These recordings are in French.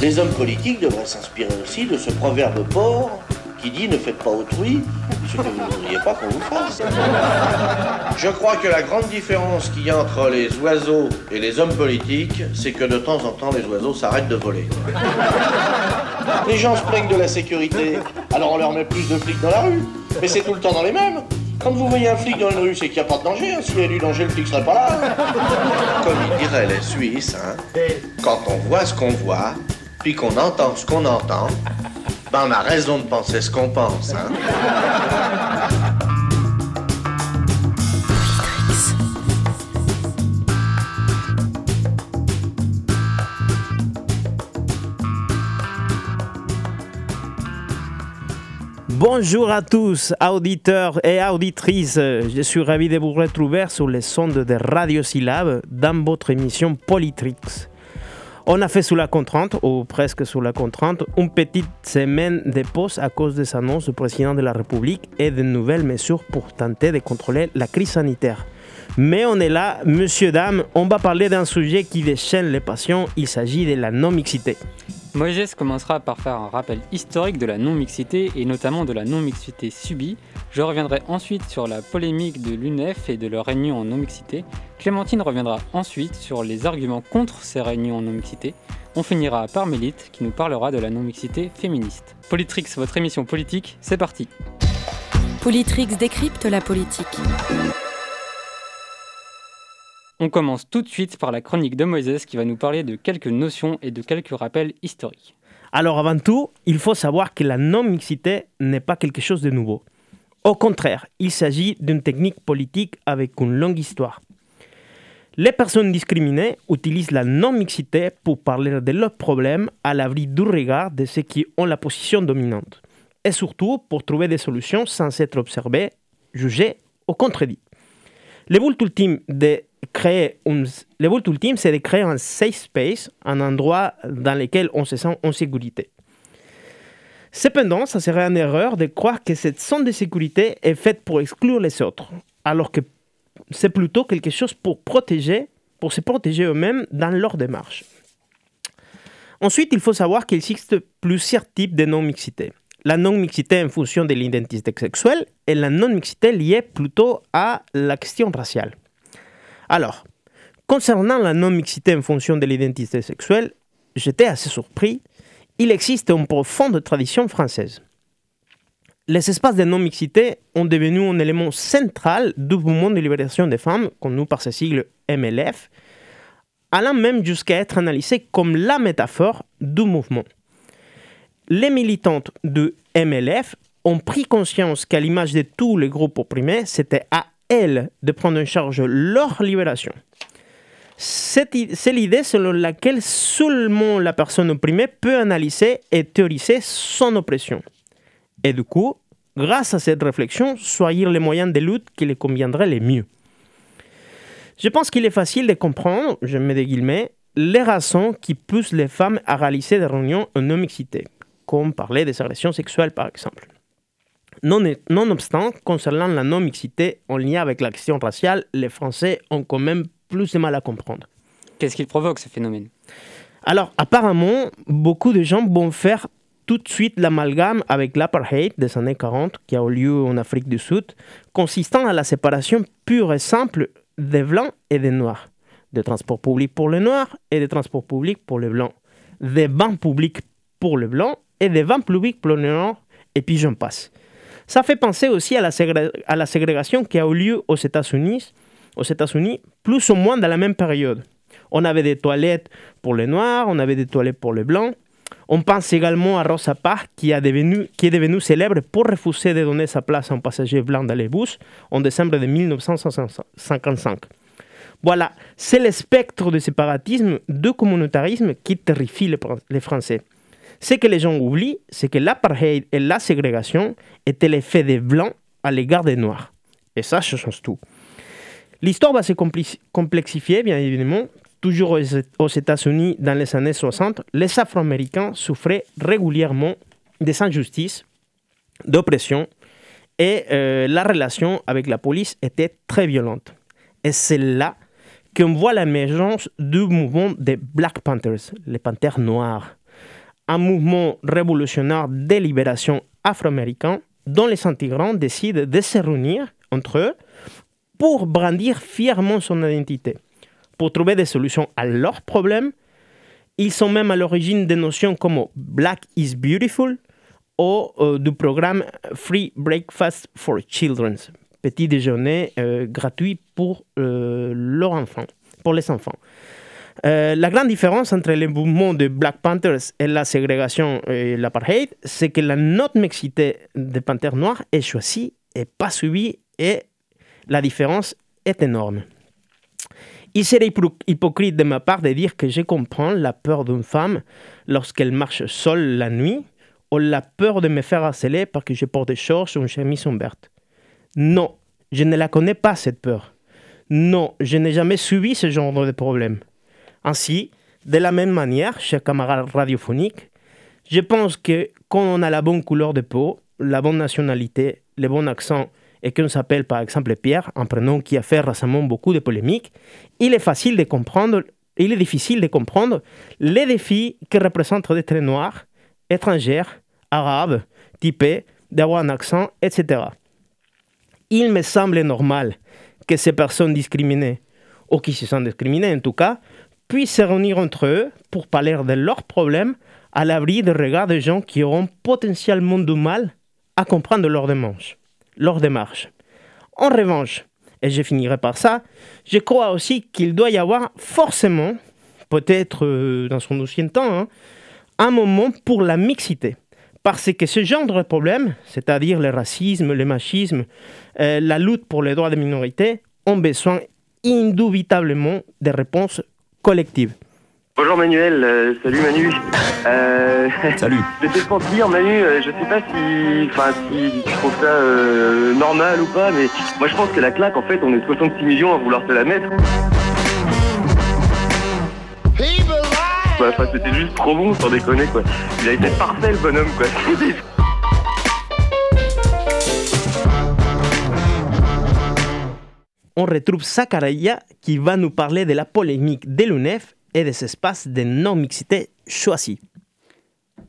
Les hommes politiques devraient s'inspirer aussi de ce proverbe pauvre qui dit ne faites pas autrui ce que vous ne voudriez pas qu'on vous fasse. Je crois que la grande différence qu'il y a entre les oiseaux et les hommes politiques, c'est que de temps en temps les oiseaux s'arrêtent de voler. Les gens se plaignent de la sécurité, alors on leur met plus de flics dans la rue. Mais c'est tout le temps dans les mêmes. Quand vous voyez un flic dans une rue, c'est qu'il n'y a pas de danger. Hein. S'il y avait du danger, le flic serait pas là. Comme ils diraient les Suisses, hein, quand on voit ce qu'on voit, puis qu'on entend ce qu'on entend, ben on a raison de penser ce qu'on pense. Hein. Bonjour à tous, auditeurs et auditrices. Je suis ravi de vous retrouver sur les sondes de Radio Syllab dans votre émission Politrix. On a fait sous la contrainte, ou presque sous la contrainte, une petite semaine de pause à cause des annonces du président de la République et de nouvelles mesures pour tenter de contrôler la crise sanitaire. Mais on est là, monsieur, dame, on va parler d'un sujet qui déchaîne les passions, il s'agit de la non-mixité. Moïse commencera par faire un rappel historique de la non-mixité et notamment de la non-mixité subie. Je reviendrai ensuite sur la polémique de l'UNEF et de leur réunion en non-mixité. Clémentine reviendra ensuite sur les arguments contre ces réunions en non-mixité. On finira par Mélite qui nous parlera de la non-mixité féministe. Politrix, votre émission politique, c'est parti. Politrix décrypte la politique. On commence tout de suite par la chronique de Moïse qui va nous parler de quelques notions et de quelques rappels historiques. Alors avant tout, il faut savoir que la non-mixité n'est pas quelque chose de nouveau. Au contraire, il s'agit d'une technique politique avec une longue histoire. Les personnes discriminées utilisent la non-mixité pour parler de leurs problèmes à l'abri du regard de ceux qui ont la position dominante, et surtout pour trouver des solutions sans être observées, jugées ou contredites. Le but ultime de créer le but ultime, c'est de créer un safe space, un endroit dans lequel on se sent en sécurité. Cependant, ça serait une erreur de croire que cette zone de sécurité est faite pour exclure les autres, alors que c'est plutôt quelque chose pour protéger, pour se protéger eux-mêmes dans leur démarche. Ensuite, il faut savoir qu'il existe plusieurs types de non-mixité. La non-mixité en fonction de l'identité sexuelle et la non-mixité liée plutôt à la question raciale. Alors, concernant la non-mixité en fonction de l'identité sexuelle, j'étais assez surpris. Il existe une profonde tradition française. Les espaces de non-mixité ont devenu un élément central du mouvement de libération des femmes, connu par ce sigle MLF, allant même jusqu'à être analysé comme la métaphore du mouvement. Les militantes du MLF ont pris conscience qu'à l'image de tous les groupes opprimés, c'était à elles, de prendre en charge leur libération. C'est l'idée selon laquelle seulement la personne opprimée peut analyser et théoriser son oppression. Et du coup, grâce à cette réflexion, choisir les moyens de lutte qui les conviendraient les mieux. Je pense qu'il est facile de comprendre, je mets des guillemets, les raisons qui poussent les femmes à réaliser des réunions en non-mixité, comme parler des agressions sexuelles par exemple. Nonobstant, concernant la non-mixité en lien avec la question raciale, les Français ont quand même plus de mal à comprendre. Qu'est-ce qui provoque ce phénomène? Alors, apparemment, beaucoup de gens vont faire tout de suite l'amalgame avec l'apartheid des années 40 qui a eu lieu en Afrique du Sud, consistant à la séparation pure et simple des blancs et des noirs, des transports publics pour les noirs et des transports publics pour les blancs, des bancs publics pour les blancs et des bancs publics pour les noirs, et puis j'en passe. Ça fait penser aussi à la, ségrégation qui a eu lieu aux États-Unis, aux États-Unis, plus ou moins dans la même période. On avait des toilettes pour les noirs, on avait des toilettes pour les blancs. On pense également à Rosa Parks, qui, a devenu, est devenue célèbre pour refuser de donner sa place à un passager blanc dans les bus en décembre de 1955. Voilà, c'est le spectre de séparatisme, de communautarisme qui terrifie les Français. Ce que les gens oublient, c'est que l'apartheid et la ségrégation étaient l'effet des Blancs à l'égard des Noirs. Et ça, ça change tout. L'histoire va se complexifier, bien évidemment. Toujours aux États-Unis, dans les années 60, les Afro-Américains souffraient régulièrement des injustices, d'oppression, et euh, la relation avec la police était très violente. Et c'est là qu'on voit l'émergence du mouvement des Black Panthers, les panthères noirs. Un mouvement révolutionnaire de libération afro-américain dont les intégrants décident de se réunir entre eux pour brandir fièrement son identité, pour trouver des solutions à leurs problèmes. Ils sont même à l'origine des notions comme Black is Beautiful ou euh, du programme Free Breakfast for Children, petit déjeuner euh, gratuit pour euh, leurs enfants, pour les enfants. Euh, la grande différence entre le mouvement de Black Panthers et la ségrégation et l'apartheid, c'est que la note mixité des Panthers noirs est choisie et pas suivie, et la différence est énorme. Il serait hypocrite de ma part de dire que je comprends la peur d'une femme lorsqu'elle marche seule la nuit, ou la peur de me faire harceler parce que je porte des shorts ou une chemise ouverte. Non, je ne la connais pas cette peur. Non, je n'ai jamais subi ce genre de problème. Ainsi, de la même manière, chers camarades radiophoniques, je pense que quand on a la bonne couleur de peau, la bonne nationalité, le bon accent et qu'on s'appelle par exemple Pierre, un prénom qui a fait récemment beaucoup de polémiques, il est facile de comprendre, il est difficile de comprendre les défis que représentent d'être noir, étranger, arabe, typé, d'avoir un accent, etc. Il me semble normal que ces personnes discriminées, ou qui se sentent discriminées en tout cas, puissent se réunir entre eux pour parler de leurs problèmes à l'abri des regards de gens qui auront potentiellement du mal à comprendre leur démarche. Leur démarche. En revanche, et je finirai par ça, je crois aussi qu'il doit y avoir forcément, peut-être euh, dans son ancien temps, hein, un moment pour la mixité. Parce que ce genre de problème, c'est-à-dire le racisme, le machisme, euh, la lutte pour les droits des minorités, ont besoin indubitablement de réponses collective. Bonjour Manuel, euh, salut Manu. Euh, salut. Je te pense dire Manu, euh, je sais pas si, enfin, si tu trouves ça euh, normal ou pas, mais moi je pense que la claque, en fait, on est 66 millions à vouloir te la mettre. C'était juste trop bon, sans déconner quoi. Il a été parfait le bonhomme quoi. on retrouve Sakaraya qui va nous parler de la polémique de l'UNEF et des espaces de non-mixité choisis.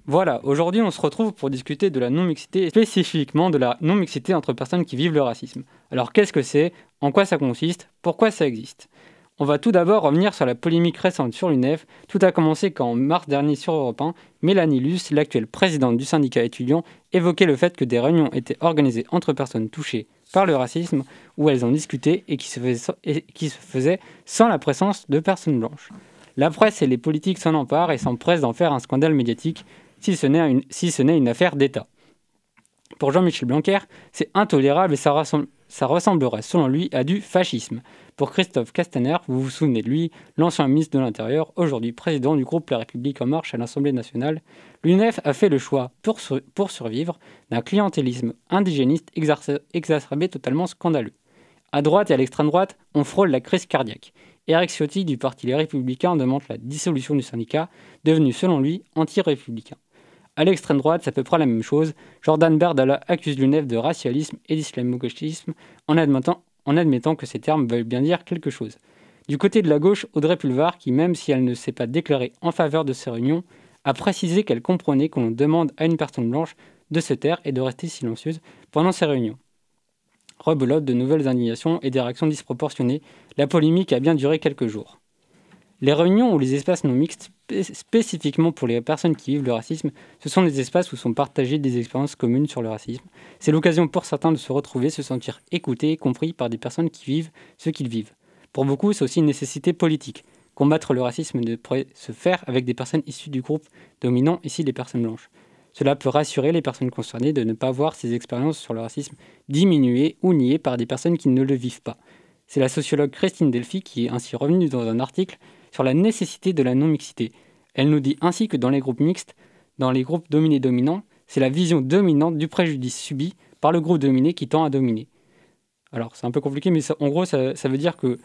Voilà, aujourd'hui on se retrouve pour discuter de la non-mixité, spécifiquement de la non-mixité entre personnes qui vivent le racisme. Alors qu'est-ce que c'est? En quoi ça consiste? Pourquoi ça existe? On va tout d'abord revenir sur la polémique récente sur l'UNEF. Tout a commencé quand en mars dernier sur Europe 1, Mélanie Luce, l'actuelle présidente du syndicat étudiant, évoquait le fait que des réunions étaient organisées entre personnes touchées par le racisme, où elles ont discuté et qui se faisaient, sans la présence de personnes blanches. La presse et les politiques s'en emparent et s'empressent d'en faire un scandale médiatique, si ce n'est une, affaire d'État. Pour Jean-Michel Blanquer, c'est intolérable et ça, ça ressemblerait selon lui à du fascisme. Pour Christophe Castaner, vous vous souvenez de lui, l'ancien ministre de l'Intérieur, aujourd'hui président du groupe La République en marche à l'Assemblée nationale, l'UNEF a fait le choix, pour, survivre, d'un clientélisme indigéniste exacerbé totalement scandaleux. À droite et à l'extrême droite, on frôle la crise cardiaque. Eric Ciotti du Parti Les Républicains demande la dissolution du syndicat, devenu selon lui anti-républicain. À l'extrême droite, c'est à peu près la même chose. Jordan Berdala accuse l'UNEF de racialisme et d'islamo-gauchisme en admettant, en admettant que ces termes veulent bien dire quelque chose. Du côté de la gauche, Audrey Pulvar, qui même si elle ne s'est pas déclarée en faveur de ces réunions, a précisé qu'elle comprenait qu'on demande à une personne blanche de se taire et de rester silencieuse pendant ces réunions. Rebelote de nouvelles indignations et des réactions disproportionnées, la polémique a bien duré quelques jours. Les réunions ou les espaces non mixtes, spécifiquement pour les personnes qui vivent le racisme, ce sont des espaces où sont partagées des expériences communes sur le racisme. C'est l'occasion pour certains de se retrouver, se sentir écoutés et compris par des personnes qui vivent ce qu'ils vivent. Pour beaucoup, c'est aussi une nécessité politique. Combattre le racisme ne pourrait se faire avec des personnes issues du groupe dominant, ici les personnes blanches. Cela peut rassurer les personnes concernées de ne pas voir ces expériences sur le racisme diminuées ou niées par des personnes qui ne le vivent pas. C'est la sociologue Christine Delphi qui est ainsi revenue dans un article sur la nécessité de la non-mixité. Elle nous dit ainsi que dans les groupes mixtes, dans les groupes dominés-dominants, c'est la vision dominante du préjudice subi par le groupe dominé qui tend à dominer. Alors c'est un peu compliqué, mais en gros ça, veut dire que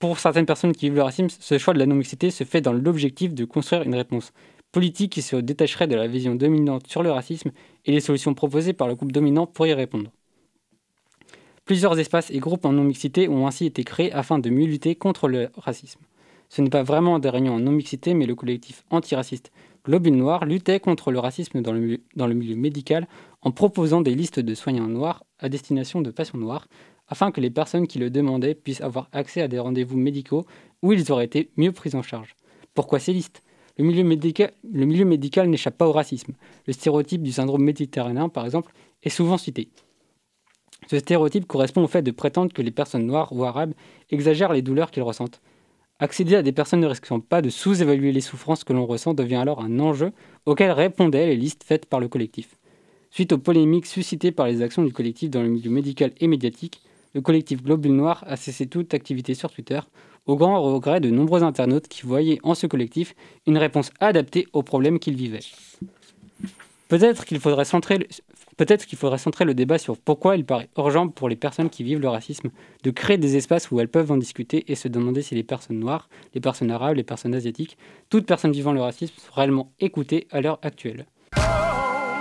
pour certaines personnes qui vivent le racisme, ce choix de la non-mixité se fait dans l'objectif de construire une réponse politique qui se détacherait de la vision dominante sur le racisme et les solutions proposées par le groupe dominant pour y répondre. Plusieurs espaces et groupes en non-mixité ont ainsi été créés afin de mieux lutter contre le racisme. Ce n'est pas vraiment des réunions en non-mixité, mais le collectif antiraciste Globule Noir luttait contre le racisme dans le, milieu, dans le milieu médical en proposant des listes de soignants noirs à destination de patients noirs, afin que les personnes qui le demandaient puissent avoir accès à des rendez-vous médicaux où ils auraient été mieux pris en charge. Pourquoi ces listes? Le milieu, médical, n'échappe pas au racisme. Le stéréotype du syndrome méditerranéen, par exemple, est souvent cité. Ce stéréotype correspond au fait de prétendre que les personnes noires ou arabes exagèrent les douleurs qu'ils ressentent. Accéder à des personnes ne risquant pas de sous-évaluer les souffrances que l'on ressent devient alors un enjeu auquel répondaient les listes faites par le collectif. Suite aux polémiques suscitées par les actions du collectif dans le milieu médical et médiatique, le collectif Globule Noir a cessé toute activité sur Twitter, au grand regret de nombreux internautes qui voyaient en ce collectif une réponse adaptée aux problèmes qu'ils vivaient. Peut-être qu'il faudrait centrer Peut-être qu'il faudrait centrer le débat sur pourquoi il paraît urgent pour les personnes qui vivent le racisme de créer des espaces où elles peuvent en discuter et se demander si les personnes noires, les personnes arabes, les personnes asiatiques, toutes personnes vivant le racisme sont réellement écoutées à l'heure actuelle.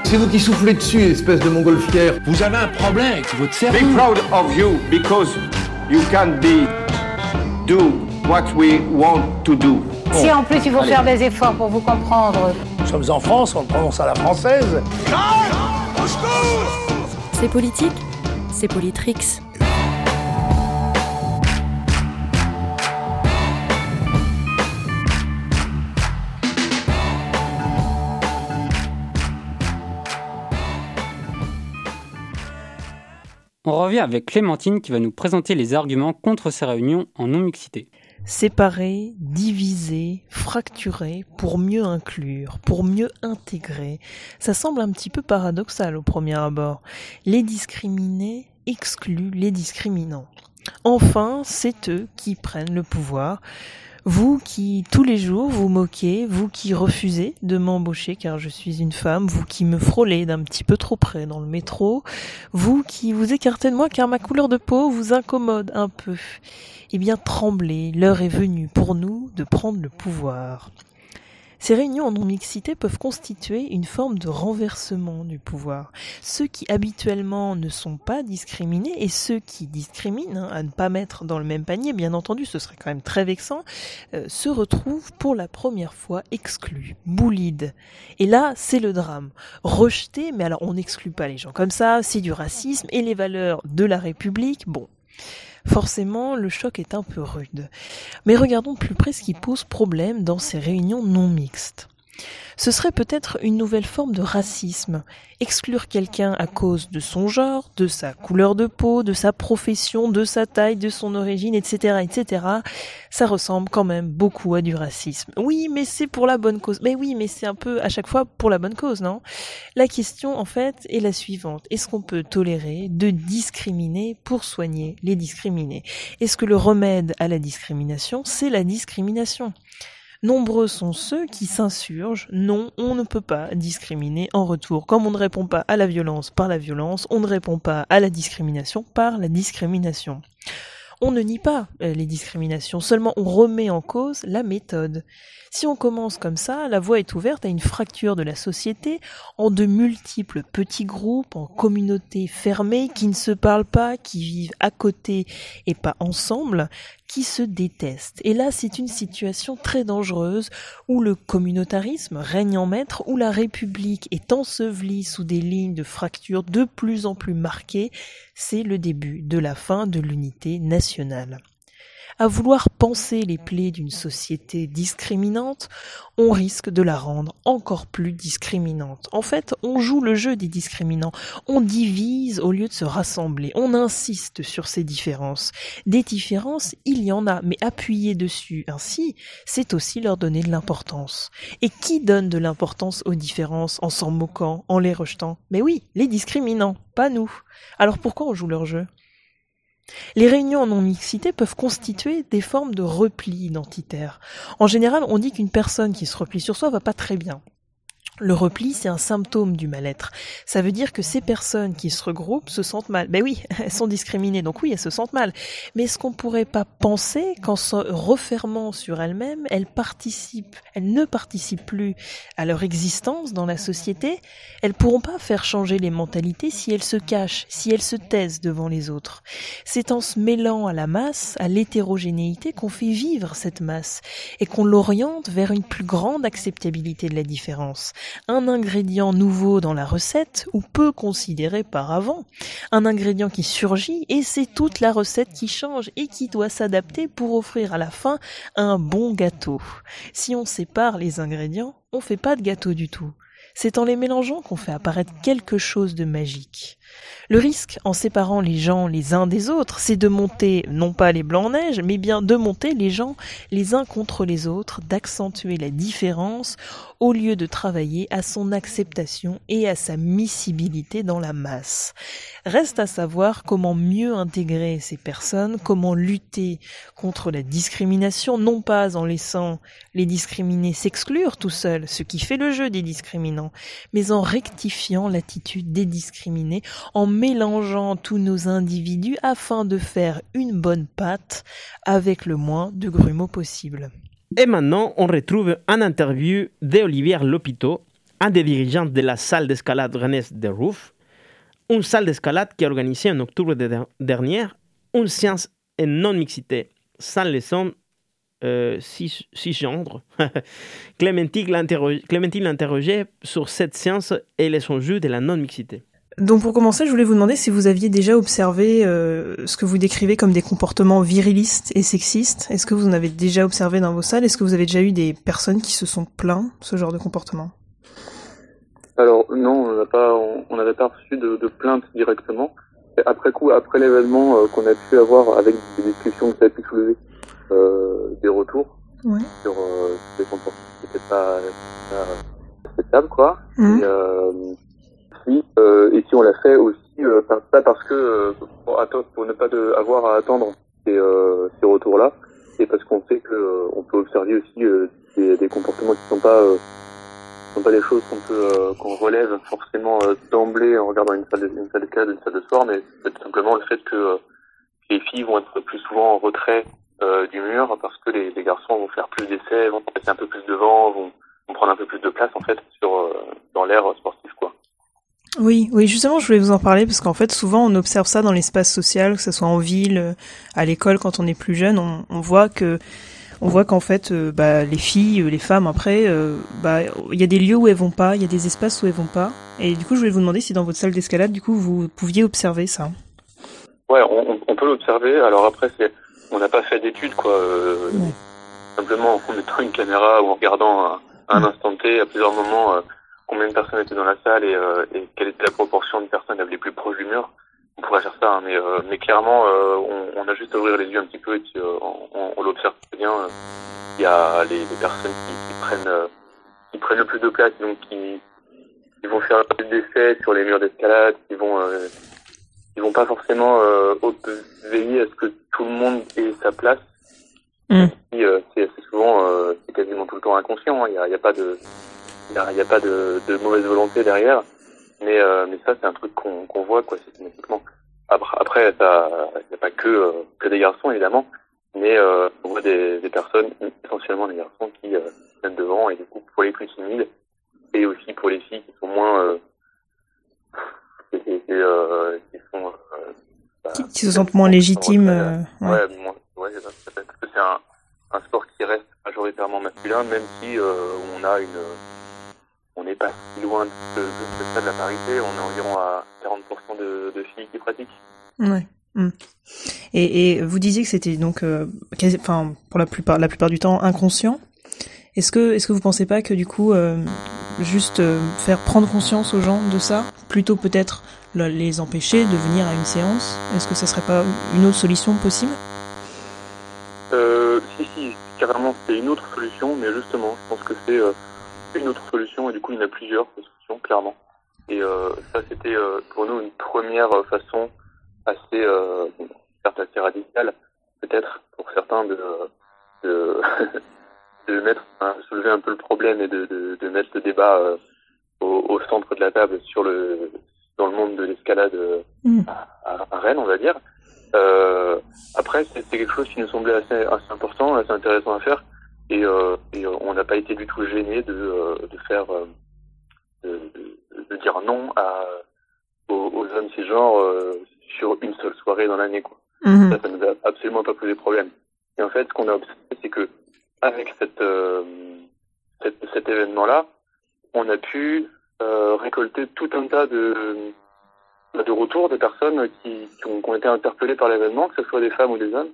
C'est vous qui soufflez dessus, espèce de montgolfière. Vous avez un problème avec votre cerveau. Be proud of you because you can be do what we want to do. Si en plus il faut faire des efforts pour vous comprendre. Nous sommes en France, on prononce à la française. C'est politique, c'est Politrix. On revient avec Clémentine qui va nous présenter les arguments contre ces réunions en non-mixité. Séparer, diviser, fracturer pour mieux inclure, pour mieux intégrer. Ça semble un petit peu paradoxal au premier abord. Les discriminés excluent les discriminants. Enfin, c'est eux qui prennent le pouvoir. Vous qui tous les jours vous moquez, vous qui refusez de m'embaucher car je suis une femme, vous qui me frôlez d'un petit peu trop près dans le métro, vous qui vous écartez de moi car ma couleur de peau vous incommode un peu. Eh bien tremblez, l'heure est venue pour nous de prendre le pouvoir. Ces réunions en non-mixité peuvent constituer une forme de renversement du pouvoir. Ceux qui habituellement ne sont pas discriminés et ceux qui discriminent, hein, à ne pas mettre dans le même panier, bien entendu, ce serait quand même très vexant, euh, se retrouvent pour la première fois exclus, boulides. Et là, c'est le drame. Rejetés, mais alors on n'exclut pas les gens comme ça, c'est du racisme et les valeurs de la République, bon, Forcément, le choc est un peu rude. Mais regardons plus près ce qui pose problème dans ces réunions non mixtes. Ce serait peut-être une nouvelle forme de racisme. Exclure quelqu'un à cause de son genre, de sa couleur de peau, de sa profession, de sa taille, de son origine, etc., etc. Ça ressemble quand même beaucoup à du racisme. Oui, mais c'est pour la bonne cause. Mais oui, mais c'est un peu à chaque fois pour la bonne cause, non? La question, en fait, est la suivante. Est-ce qu'on peut tolérer de discriminer pour soigner les discriminés? Est-ce que le remède à la discrimination, c'est la discrimination? Nombreux sont ceux qui s'insurgent. Non, on ne peut pas discriminer en retour. Comme on ne répond pas à la violence par la violence, on ne répond pas à la discrimination par la discrimination. On ne nie pas euh, les discriminations, seulement on remet en cause la méthode. Si on commence comme ça, la voie est ouverte à une fracture de la société en de multiples petits groupes, en communautés fermées qui ne se parlent pas, qui vivent à côté et pas ensemble, qui se détestent. Et là, c'est une situation très dangereuse où le communautarisme règne en maître, où la République est ensevelie sous des lignes de fracture de plus en plus marquées. C'est le début de la fin de l'unité nationale à vouloir penser les plaies d'une société discriminante, on risque de la rendre encore plus discriminante. En fait, on joue le jeu des discriminants, on divise au lieu de se rassembler, on insiste sur ces différences. Des différences, il y en a, mais appuyer dessus ainsi, c'est aussi leur donner de l'importance. Et qui donne de l'importance aux différences en s'en moquant, en les rejetant? Mais oui, les discriminants, pas nous. Alors pourquoi on joue leur jeu? Les réunions en non-mixité peuvent constituer des formes de repli identitaire. En général, on dit qu'une personne qui se replie sur soi va pas très bien. Le repli, c'est un symptôme du mal-être. Ça veut dire que ces personnes qui se regroupent se sentent mal. Ben oui, elles sont discriminées, donc oui, elles se sentent mal. Mais est-ce qu'on pourrait pas penser qu'en se refermant sur elles-mêmes, elles participent, elles ne participent plus à leur existence dans la société? Elles pourront pas faire changer les mentalités si elles se cachent, si elles se taisent devant les autres. C'est en se mêlant à la masse, à l'hétérogénéité, qu'on fait vivre cette masse et qu'on l'oriente vers une plus grande acceptabilité de la différence un ingrédient nouveau dans la recette ou peu considéré par avant, un ingrédient qui surgit et c'est toute la recette qui change et qui doit s'adapter pour offrir à la fin un bon gâteau. Si on sépare les ingrédients, on fait pas de gâteau du tout. C'est en les mélangeant qu'on fait apparaître quelque chose de magique. Le risque, en séparant les gens les uns des autres, c'est de monter non pas les blancs neige, mais bien de monter les gens les uns contre les autres, d'accentuer la différence au lieu de travailler à son acceptation et à sa miscibilité dans la masse. Reste à savoir comment mieux intégrer ces personnes, comment lutter contre la discrimination, non pas en laissant les discriminés s'exclure tout seuls, ce qui fait le jeu des discriminants, mais en rectifiant l'attitude des discriminés, en mélangeant tous nos individus afin de faire une bonne pâte avec le moins de grumeaux possible. Et maintenant, on retrouve une interview d'Olivier Lopito, un des dirigeants de la salle d'escalade Rennes de Rouf, une salle d'escalade qui a organisé en octobre dernier une séance en non-mixité, sans leçon euh, six. Clémentine l'interrogeait sur cette séance et les enjeux de la non-mixité. Donc pour commencer, je voulais vous demander si vous aviez déjà observé euh, ce que vous décrivez comme des comportements virilistes et sexistes. Est-ce que vous en avez déjà observé dans vos salles? Est-ce que vous avez déjà eu des personnes qui se sont plaints de ce genre de comportement? Alors non, on n'a pas, on n'avait pas reçu de, de plainte directement. Après coup, après l'événement euh, qu'on a pu avoir avec des discussions que ça a pu soulever, euh, des retours ouais. sur euh, des comportements qui n'étaient pas, pas acceptables, quoi. Mmh. Et, euh, et si on l'a fait aussi euh, pas parce que euh, pour, pour, ne pas de, avoir à attendre ces, ces retours-là, et parce qu'on sait que on peut observer aussi des, comportements qui sont pas sont pas des choses qu'on peut qu'on relève forcément d'emblée en regardant une salle de, une salle de cadre, une salle de sport, mais c'est simplement le fait que les filles vont être plus souvent en retrait du mur parce que les, les, garçons vont faire plus d'essais, vont passer un peu plus devant, vont, vont prendre un peu plus de place en fait sur dans l'air sportif quoi. Oui, oui, justement, je voulais vous en parler parce qu'en fait, souvent, on observe ça dans l'espace social, que ce soit en ville, à l'école, quand on est plus jeune, on, on voit que, on voit qu'en fait, euh, bah, les filles, les femmes, après, euh, bah, il y a des lieux où elles vont pas, il y a des espaces où elles vont pas, et du coup, je voulais vous demander si dans votre salle d'escalade, du coup, vous pouviez observer ça. Ouais, on, on peut l'observer. Alors après, c'est, on n'a pas fait d'études, quoi. Euh, ouais. Simplement en mettant une caméra ou en regardant un, un instant T à plusieurs moments combien de personnes étaient dans la salle et, euh, et quelle était la proportion de personnes les plus proches du mur. On pourrait faire ça, hein, mais, euh, mais clairement, euh, on, on, a juste à ouvrir les yeux un petit peu et puis on, on l'observe très bien. Il y a les, les personnes qui, qui prennent qui prennent le plus de place, donc qui, qui vont faire des essais sur les murs d'escalade, qui vont ils vont pas forcément veiller à ce que tout le monde ait sa place. Mmh. c'est souvent, c'est quasiment tout le temps inconscient. Il hein. n'y a, y a, pas de, il n'y a, pas de, de, mauvaise volonté derrière, mais, euh, mais ça c'est un truc qu'on qu'on voit quoi systématiquement. Après, il n'y a pas que, euh, que des garçons évidemment, mais euh, on voit des, des personnes, essentiellement des garçons, qui euh, viennent devant et du coup pour les plus timides et aussi pour les filles qui sont moins euh, qui, qui, euh, qui sont bah, qui, qui, se sentent moins légitimes. Ouais, ouais, moins, ouais c'est un, un sport qui reste majoritairement masculin, même si euh, on a une on n'est pas si loin de, de, de de la parité, on est environ à 40% de, de, filles qui pratiquent. Ouais. Mmh. Et, et, vous disiez que c'était donc, euh, quasi, enfin, pour la plupart, la plupart du temps, inconscient. Est-ce que, est-ce que vous pensez pas que du coup, euh, juste euh, faire prendre conscience aux gens de ça, plutôt peut-être les empêcher de venir à une séance, est-ce que ça serait pas une autre solution possible? Euh, Si, si, carrément, c'est une autre solution, mais justement, je pense que c'est euh, une autre solution et du coup il y en a plusieurs solutions clairement et euh, ça c'était euh, pour nous une première façon assez euh, certes assez radicale peut-être pour certains de de, de mettre hein, soulever un peu le problème et de, de, de mettre le débat euh, au centre de la table sur le dans le monde de l'escalade Mm. à, à Rennes, on va dire. Euh, après, c'était quelque chose qui nous semblait assez, assez important, assez intéressant à faire, et, euh, et on n'a pas été du tout gêné de, euh, de faire, euh, de, dire non à, aux, aux hommes cisgenres euh, sur une seule soirée dans l'année, quoi. Mhm. Ça, ça nous a absolument pas posé problème. Et en fait, ce qu'on a observé, c'est que avec cette, euh, cette- cet événement-là, on a pu euh, récolter tout un tas de, de retours de personnes qui, qui ont, qui ont été interpellées par l'événement, que ce soit des femmes ou des hommes,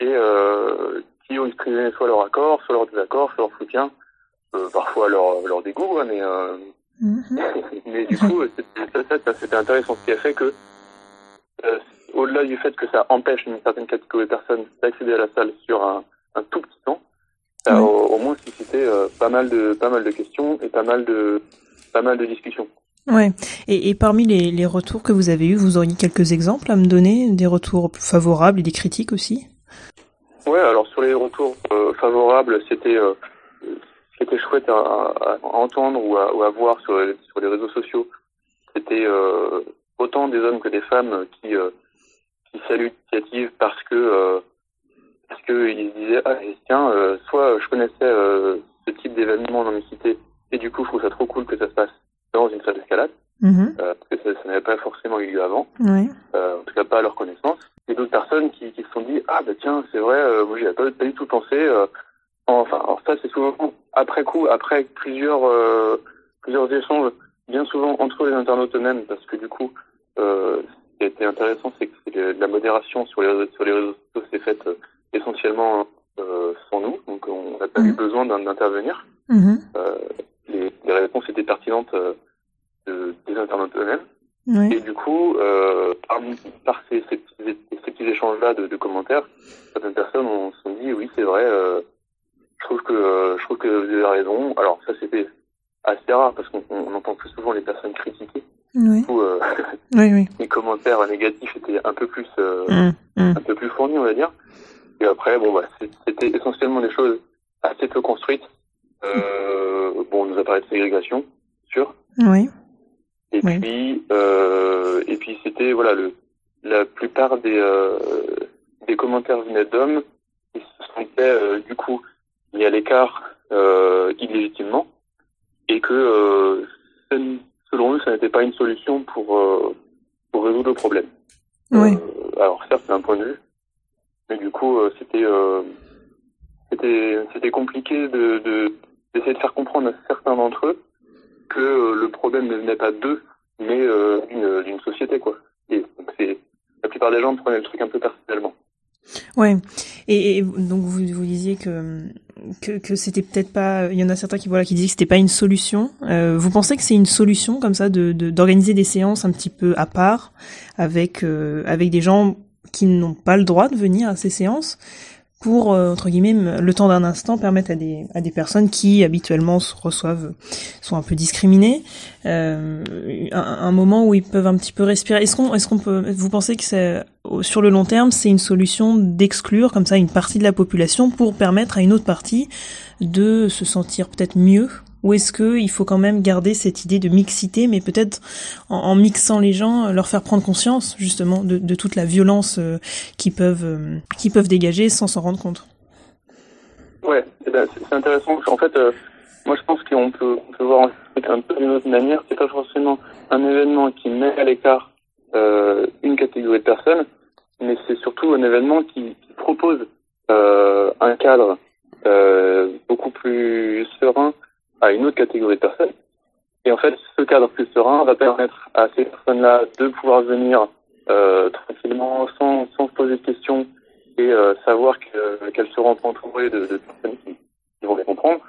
et euh, qui ont exprimé soit leur accord, soit leur désaccord, soit leur soutien, euh, parfois leur, leur dégoût, hein, mais, euh, mais du coup, c'était- ça, intéressant, ce qui a fait que, euh, au-delà du fait que ça empêche une certaine catégorie de personnes d'accéder à la salle sur un, un tout petit temps, ça a au, au moins suscité pas mal de pas mal de questions et pas mal de pas mal de discussions. Ouais. Et, et parmi les, les retours que vous avez eus, vous auriez quelques exemples à me donner, des retours favorables et des critiques aussi? Ouais, alors sur les retours euh, favorables, c'était euh, ce qui était chouette à, à- entendre ou à, ou à voir sur les, sur les réseaux sociaux. C'était euh, autant des hommes que des femmes qui euh, qui saluent l'initiative parce que euh, parce que ils se disaient ah tiens euh, soit je connaissais ce type d'événement dans mes cités et du coup je trouve ça trop cool que ça se passe dans une salle d'escalade Mhm. euh, parce que ça, ça n'avait pas forcément eu lieu avant Ouais. euh, en tout cas pas à leur connaissance. Et d'autres personnes qui, qui se sont dit ah bah tiens c'est vrai, euh, moi j'y avais pas, pas du tout pensé. euh, enfin alors ça c'est souvent après coup, après plusieurs euh, plusieurs échanges, bien souvent entre les internautes eux-mêmes, parce que du coup euh, ce qui a été intéressant c'est que la modération sur les réseaux- sur les réseaux sociaux s'est faite euh, essentiellement sans nous, donc on n'a pas eu besoin d'in- d'intervenir. Mhm. Les, les réponses étaient pertinentes de- des internautes eux-mêmes. Et du coup, par, par ces, ces de, de commentaires, certaines personnes ont se sont dit oui, c'est vrai. euh, je trouve que euh, je trouve que vous avez raison. Alors ça, c'était assez rare parce qu'on on entend plus souvent les personnes critiquer. Oui. Du coup, euh, Oui, oui. les commentaires négatifs étaient un peu plus euh, Mm, mm. un peu plus fournis, on va dire. Et après, bon, bah, c'était essentiellement des choses assez peu construites. Euh, bon, on nous a parlé de ségrégation, sûr. Oui. Et Oui. puis, euh, et puis c'était voilà le la plupart des euh, des commentaires venaient d'hommes qui se sentaient euh, du coup mis à l'écart euh, illégitimement et que euh, selon eux ça n'était pas une solution pour euh, pour résoudre le problème. Oui. Euh, alors certes c'est un point de vue, mais du coup euh, c'était euh, c'était c'était compliqué de de- d'essayer de faire comprendre à certains d'entre eux que le problème ne venait pas d'eux, mais euh, d'une d'une société quoi. Et donc c'est la plupart des gens prenaient le truc un peu personnellement. Ouais. Et, donc vous, disiez que que, c'était peut-être pas. Il y en a certains qui voilà qui disaient que c'était pas une solution. Euh, vous pensez que c'est une solution comme ça de de- d'organiser des séances un petit peu à part avec euh, avec des gens qui n'ont pas le droit de venir à ces séances? Pour euh, entre guillemets le temps d'un instant permettre à des à des personnes qui habituellement se reçoivent sont un peu discriminées euh, un, un moment où ils peuvent un petit peu respirer. Est-ce qu'on est-ce qu'on peut vous pensez que c'est sur le long terme c'est une solution d'exclure comme ça une partie de la population pour permettre à une autre partie de se sentir peut-être mieux? Ou est-ce que il faut quand même garder cette idée de mixité mais peut-être en, mixant les gens euh, leur faire prendre conscience justement de, toute la violence euh, qu'ils peuvent euh, qu'ils peuvent dégager sans s'en rendre compte? Ouais, eh ben, c'est intéressant. En fait, moi je pense qu'on peut, on peut voir un peu d'une autre manière. C'est pas forcément un événement qui met à l'écart une catégorie de personnes, mais c'est surtout un événement qui, propose un cadre beaucoup plus serein à une autre catégorie de personnes. Et en fait, ce cadre plus serein va permettre à ces personnes-là de pouvoir venir euh, tranquillement, sans, sans se poser de questions, et euh, savoir que- qu'elles seront entourées de, de personnes qui, qui vont les comprendre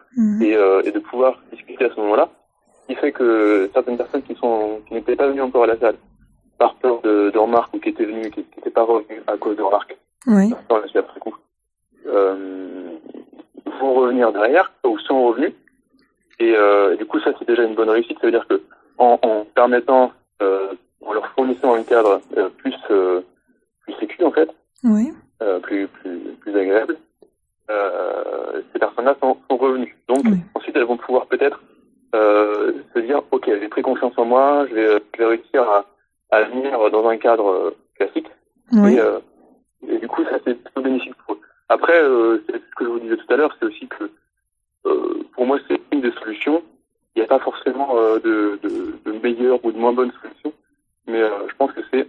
et, euh, et de pouvoir discuter à ce moment-là. Ce qui fait que certaines personnes qui sont qui n'étaient pas venues encore à la salle par peur de, de remarques ou qui étaient venues qui n'étaient pas revenues à cause de remarques, Oui. après coup, euh, vont revenir derrière ou sont revenus. Et, euh, et du coup, ça c'est déjà une bonne réussite. Ça veut dire que en, en permettant, euh, en leur fournissant un cadre euh, plus plus sécu en fait, Oui. plus, plus, plus agréable, ces personnes-là sont, sont revenues. Donc ensuite elles vont pouvoir peut-être se dire ok j'ai pris moi, je vais, je vais réussir à, à venir dans un cadre classique. Oui. Et, et, du coup, ça c'est plutôt bénéfique pour eux. Après, ce que je vous disais tout à l'heure, c'est aussi que pour moi, c'est une des solutions. Il n'y a pas forcément de, de, meilleures ou de moins bonnes solutions, mais je pense que c'est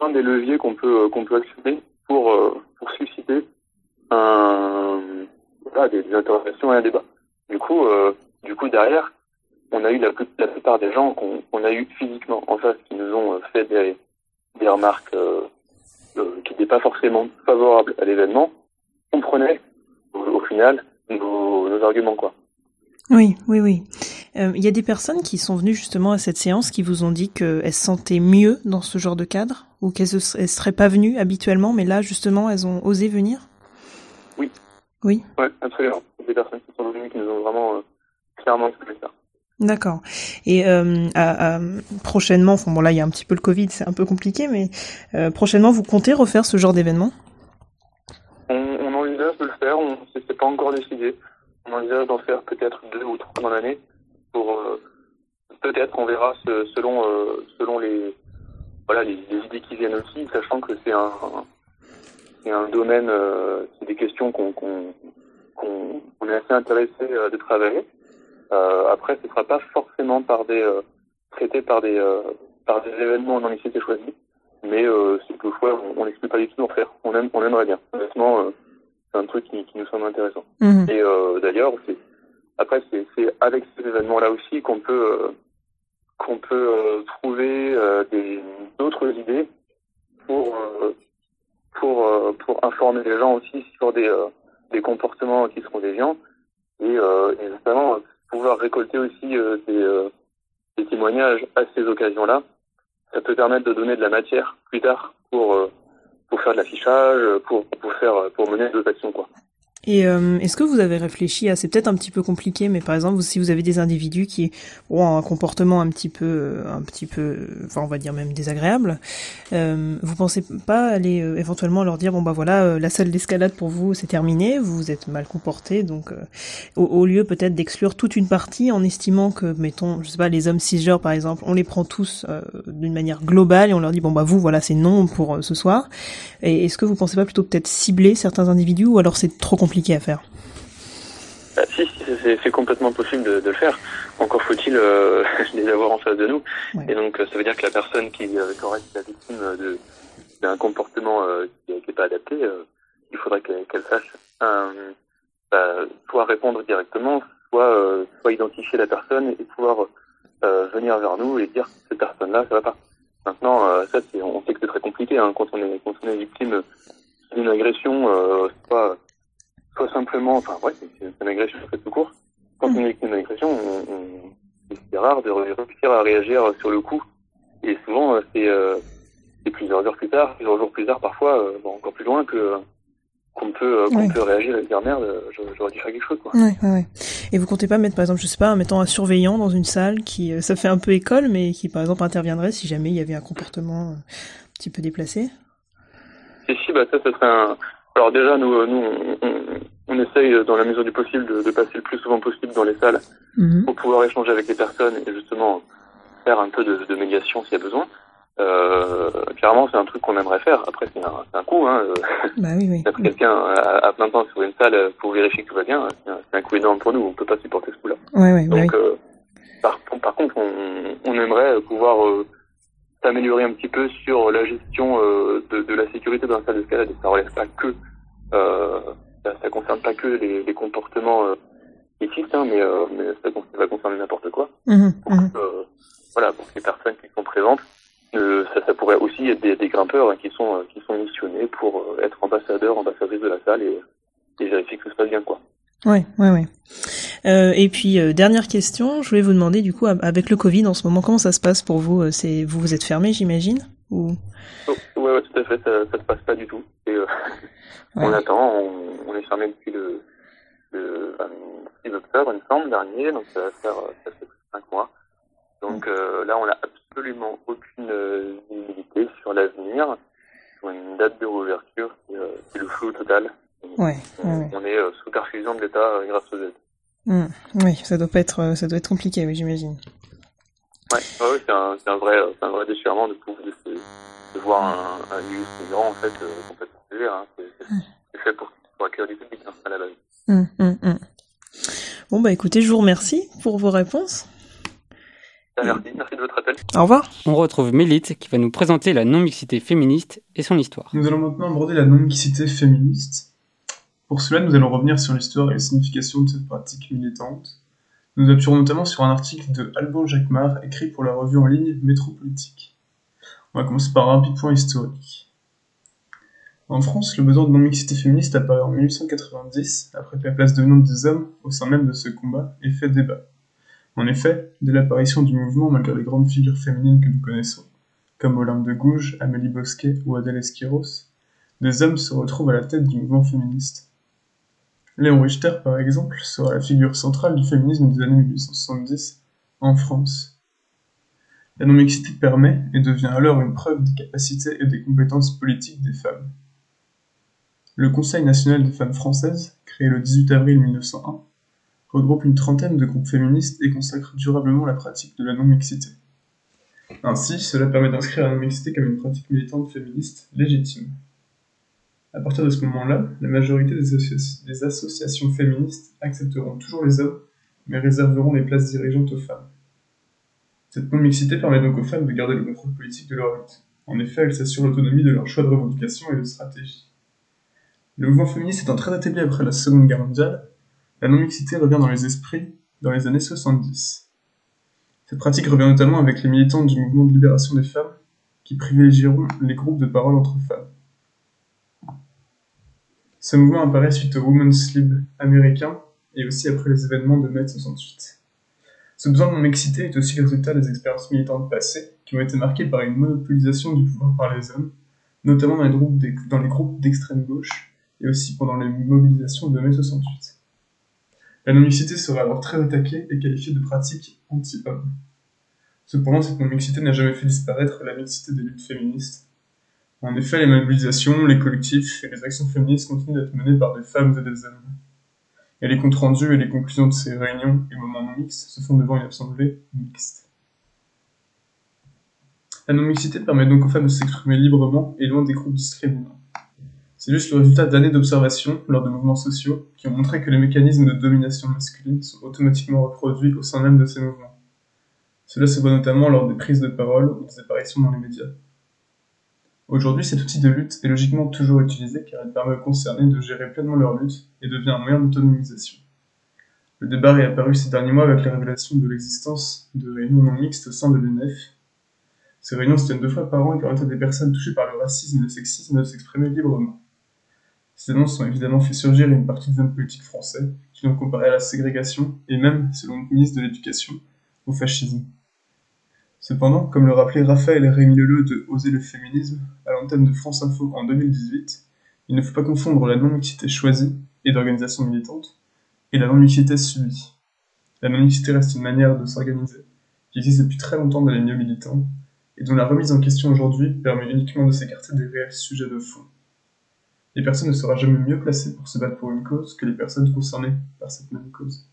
un des leviers qu'on peut qu'on peut actionner pour pour susciter des, interrogations et un débat. Du coup, euh, du coup derrière, on a eu la, plupart des gens qu'on qu a eu physiquement en face qui nous ont fait des, des remarques euh, euh, qui n'étaient pas forcément favorables à l'événement, comprenaient au, au final nos, nos, arguments quoi. Oui, oui, oui. Il euh, y a des personnes qui sont venues justement à cette séance qui vous ont dit qu'elles se sentaient mieux dans ce genre de cadre ou qu'elles ne seraient pas venues habituellement, mais là justement elles ont osé venir? Oui. Oui. Ouais, absolument. Des personnes qui sont venues qui nous ont vraiment euh, clairement expliqué ça. D'accord. Et euh, à, à, prochainement, bon là il y a un petit peu le Covid, c'est un peu compliqué, mais prochainement vous comptez refaire ce genre d'événement? On, on, envisage de le faire, on c'est pas encore décidé. On envisage d'en faire peut-être deux ou trois dans l'année. Pour euh, peut-être on verra selon euh, selon les voilà les, idées qui viennent aussi, sachant que c'est un c'est un domaine, euh, c'est des questions qu'on qu'on qu'on est assez intéressé de travailler. Après, ce sera pas forcément par des traités par des par des événements non été choisis, mais c'est que fois on n'exclut pas du tout d'en faire. On aime, on aimerait bien. Honnêtement, c'est un truc qui, qui, nous semble intéressant. Mmh. Et d'ailleurs, c'est après c'est avec ces événements-là aussi qu'on peut qu'on peut trouver des d'autres idées pour pour pour informer les gens aussi sur des des comportements qui seront déviants et, et notamment pouvoir récolter aussi euh, des, euh, des, témoignages à ces occasions-là, ça peut permettre de donner de la matière plus tard pour euh, pour faire de l'affichage, pour pour faire pour mener d'autres actions quoi. Et euh, est-ce que vous avez réfléchi à, c'est peut-être un petit peu compliqué, mais par exemple, si vous avez des individus qui ont un comportement un petit peu, un petit peu, enfin on va dire même désagréable, euh, vous pensez pas aller euh, éventuellement leur dire bon bah voilà, euh, la salle d'escalade pour vous c'est terminé, vous vous êtes mal comporté, donc euh, au, au, lieu peut-être d'exclure toute une partie en estimant que, mettons, je sais pas, les hommes cisgenres par exemple, on les prend tous euh, d'une manière globale et on leur dit bon bah vous voilà c'est non pour ce soir. Et est-ce que vous pensez pas plutôt peut-être cibler certains individus ou alors c'est trop compliqué compliqué à faire bah, Si, si c'est complètement possible de, de, le faire. Encore faut-il euh, les avoir en face de nous. Ouais. Et donc, ça veut dire que la personne qui, euh, qui aurait été la victime d'un comportement euh, qui n'est pas adapté, euh, il faudrait qu'elle qu sache bah, soit répondre directement, soit, euh, soit identifier la personne et pouvoir euh, venir vers nous et dire cette personne-là, ça va pas. Maintenant, ça, on sait que c'est très compliqué hein, quand on est quand on est victime d'une agression, euh, soit, soit simplement, enfin ouais, c'est une agression en fait tout court. Quand on est victime d'une agression, on, on, c'est rare de réussir à réagir sur le coup. Et souvent, c'est euh, plusieurs heures plus tard, plusieurs jours plus tard, parfois, euh, bon, encore plus loin que qu'on peut, qu'on peut réagir et dire merde, j'aurais dû faire quelque chose. Quoi. Ouais, ouais, ouais. Et vous comptez pas mettre, par exemple, je sais pas, en mettant un surveillant dans une salle qui, euh, ça fait un peu école, mais qui, par exemple, interviendrait si jamais il y avait un comportement euh, un petit peu déplacé? Si, si, bah ça, ça serait un... Alors déjà, nous, nous on, on, on essaye, dans la mesure du possible, de, de, passer le plus souvent possible dans les salles Mhm. pour pouvoir échanger avec les personnes et justement faire un peu de, de médiation s'il y a besoin. Euh, clairement, c'est un truc qu'on aimerait faire. Après, c'est un, un coût. Hein. Bah oui, oui. Mettre quelqu'un à, à plein temps sur une salle pour vérifier que tout va bien, c'est un, coût énorme pour nous. On peut pas supporter ce coût-là. Ouais, ouais, bah Donc, oui. euh, par, par contre, on, on aimerait pouvoir euh, s'améliorer un petit peu sur la gestion euh, de, de, la sécurité dans la salle d'escalade. Et ça relève pas que, euh, ça, ça concerne pas que les, les comportements euh, éthiques, hein, mais, euh, mais ça, ça va concerner n'importe quoi. Mhm, Donc, mhm. euh, voilà, pour que les personnes qui sont présentes, euh, ça, ça pourrait aussi être des, des grimpeurs hein, qui sont qui sont missionnés pour être ambassadeurs, ambassadrices de la salle et, et vérifier que tout se passe bien, quoi. Ouais, ouais, ouais. Euh, et puis euh, dernière question, je voulais vous demander du coup avec le Covid en ce moment, comment ça se passe pour vous Euh, C'est vous vous êtes fermé, j'imagine Ou? Oh, ouais, ouais, tout à fait, ça, ça se passe pas du tout. Et, euh, Ouais. On attend, on, on est fermé depuis le, le 6 octobre, il me semble, dernier, donc ça va faire euh, ça fait 5 mois. Donc euh, là, on n'a absolument aucune visibilité sur l'avenir, sur une date de réouverture, euh, c'est le flou total. Ouais, On, ouais, ouais. on est euh, sous perfusion de l'État euh, grâce aux aides. Hmm, Oui, ça doit pas être, euh, ça doit être compliqué, oui, j'imagine. Ouais, ouais, c'est un, un, vrai, un vrai déchirement de, de, de voir un, un migrant en fait euh, complètement sévère. Hein. C'est fait pour, pour accueillir du public hein, à la base. Hum. Bon bah écoutez, je vous remercie pour vos réponses. Merci, merci de votre appel. Au revoir. On retrouve Mélite qui va nous présenter la non-mixité féministe et son histoire. Nous allons maintenant aborder la non-mixité féministe. Pour cela, nous allons revenir sur l'histoire et la signification de cette pratique militante. Nous appuierons notamment sur un article de Alban Jacquemart écrit pour la revue en ligne Métropolitique. On va commencer par un rapide point historique. En France, le besoin de non-mixité féministe apparaît en 1890, après que la place nombre des hommes au sein même de ce combat ait fait débat. En effet, dès l'apparition du mouvement, malgré les grandes figures féminines que nous connaissons, comme Olympe de Gouges, Amélie Bosquet ou Adèle Esquiros, des hommes se retrouvent à la tête du mouvement féministe. Léon Richter, par exemple, sera la figure centrale du féminisme des années 1870 en France. La non-mixité permet et devient alors une preuve des capacités et des compétences politiques des femmes. Le Conseil national des femmes françaises, créé le 18 avril 1901, regroupe une trentaine de groupes féministes et consacre durablement la pratique de la non-mixité. Ainsi, cela permet d'inscrire la non-mixité comme une pratique militante féministe légitime. À partir de ce moment-là, la majorité des, associ des, associations féministes accepteront toujours les hommes, mais réserveront les places dirigeantes aux femmes. Cette non-mixité permet donc aux femmes de garder le contrôle politique de leur lutte. En effet, elle s'assure l'autonomie de leur choix de revendication et de stratégie. Le mouvement féministe étant très établi après la Seconde Guerre mondiale, la non-mixité revient dans les esprits dans les années 70. Cette pratique revient notamment avec les militants du mouvement de libération des femmes, qui privilégieront les groupes de parole entre femmes. Ce mouvement apparaît suite au Women's Lib américain et aussi après les événements de mai 68. Ce besoin de non-mixité est aussi le résultat des expériences militantes passées qui ont été marquées par une monopolisation du pouvoir par les hommes, notamment dans les groupes d'extrême gauche et aussi pendant les mobilisations de mai 68. La non-mixité serait alors très attaquée et qualifiée de pratique anti-homme. Cependant, cette non-mixité n'a jamais fait disparaître la mixité des luttes féministes. En effet, les mobilisations, les collectifs et les actions féministes continuent d'être menées par des femmes et des hommes. Et les comptes rendus et les conclusions de ces réunions et moments non mixtes se font devant une assemblée mixte. La non-mixité permet donc aux femmes de s'exprimer librement et loin des groupes discriminants. C'est juste le résultat d'années d'observation lors de mouvements sociaux qui ont montré que les mécanismes de domination masculine sont automatiquement reproduits au sein même de ces mouvements. Cela se voit notamment lors des prises de parole ou des apparitions dans les médias. Aujourd'hui, cet outil de lutte est logiquement toujours utilisé car il permet aux concernés de gérer pleinement leur lutte et devient un moyen d'autonomisation. Le débat est apparu ces derniers mois avec la révélation de l'existence de réunions non mixtes au sein de l'UNEF, ces réunions se tiennent deux fois par an et permettent à des personnes touchées par le racisme et le sexisme de s'exprimer librement. Ces annonces ont évidemment fait surgir une partie des hommes politiques français, qui l'ont comparé à la ségrégation, et même, selon le ministre de l'Éducation, au fascisme. Cependant, comme le rappelait Raphaël Rémy Leleu de Oser le féminisme à l'antenne de France Info en 2018, il ne faut pas confondre la non-mixité choisie et d'organisation militante et la non-mixité subie. La non-mixité reste une manière de s'organiser qui existe depuis très longtemps dans les milieux militants et dont la remise en question aujourd'hui permet uniquement de s'écarter des réels sujets de fond et personne ne sera jamais mieux placé pour se battre pour une cause que les personnes concernées par cette même cause.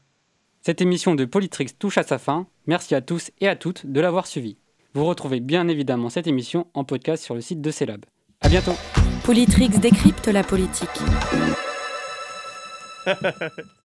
Cette émission de Politrix touche à sa fin. Merci à tous et à toutes de l'avoir suivi. Vous retrouvez bien évidemment cette émission en podcast sur le site de CELAB. À bientôt. Politrix décrypte la politique.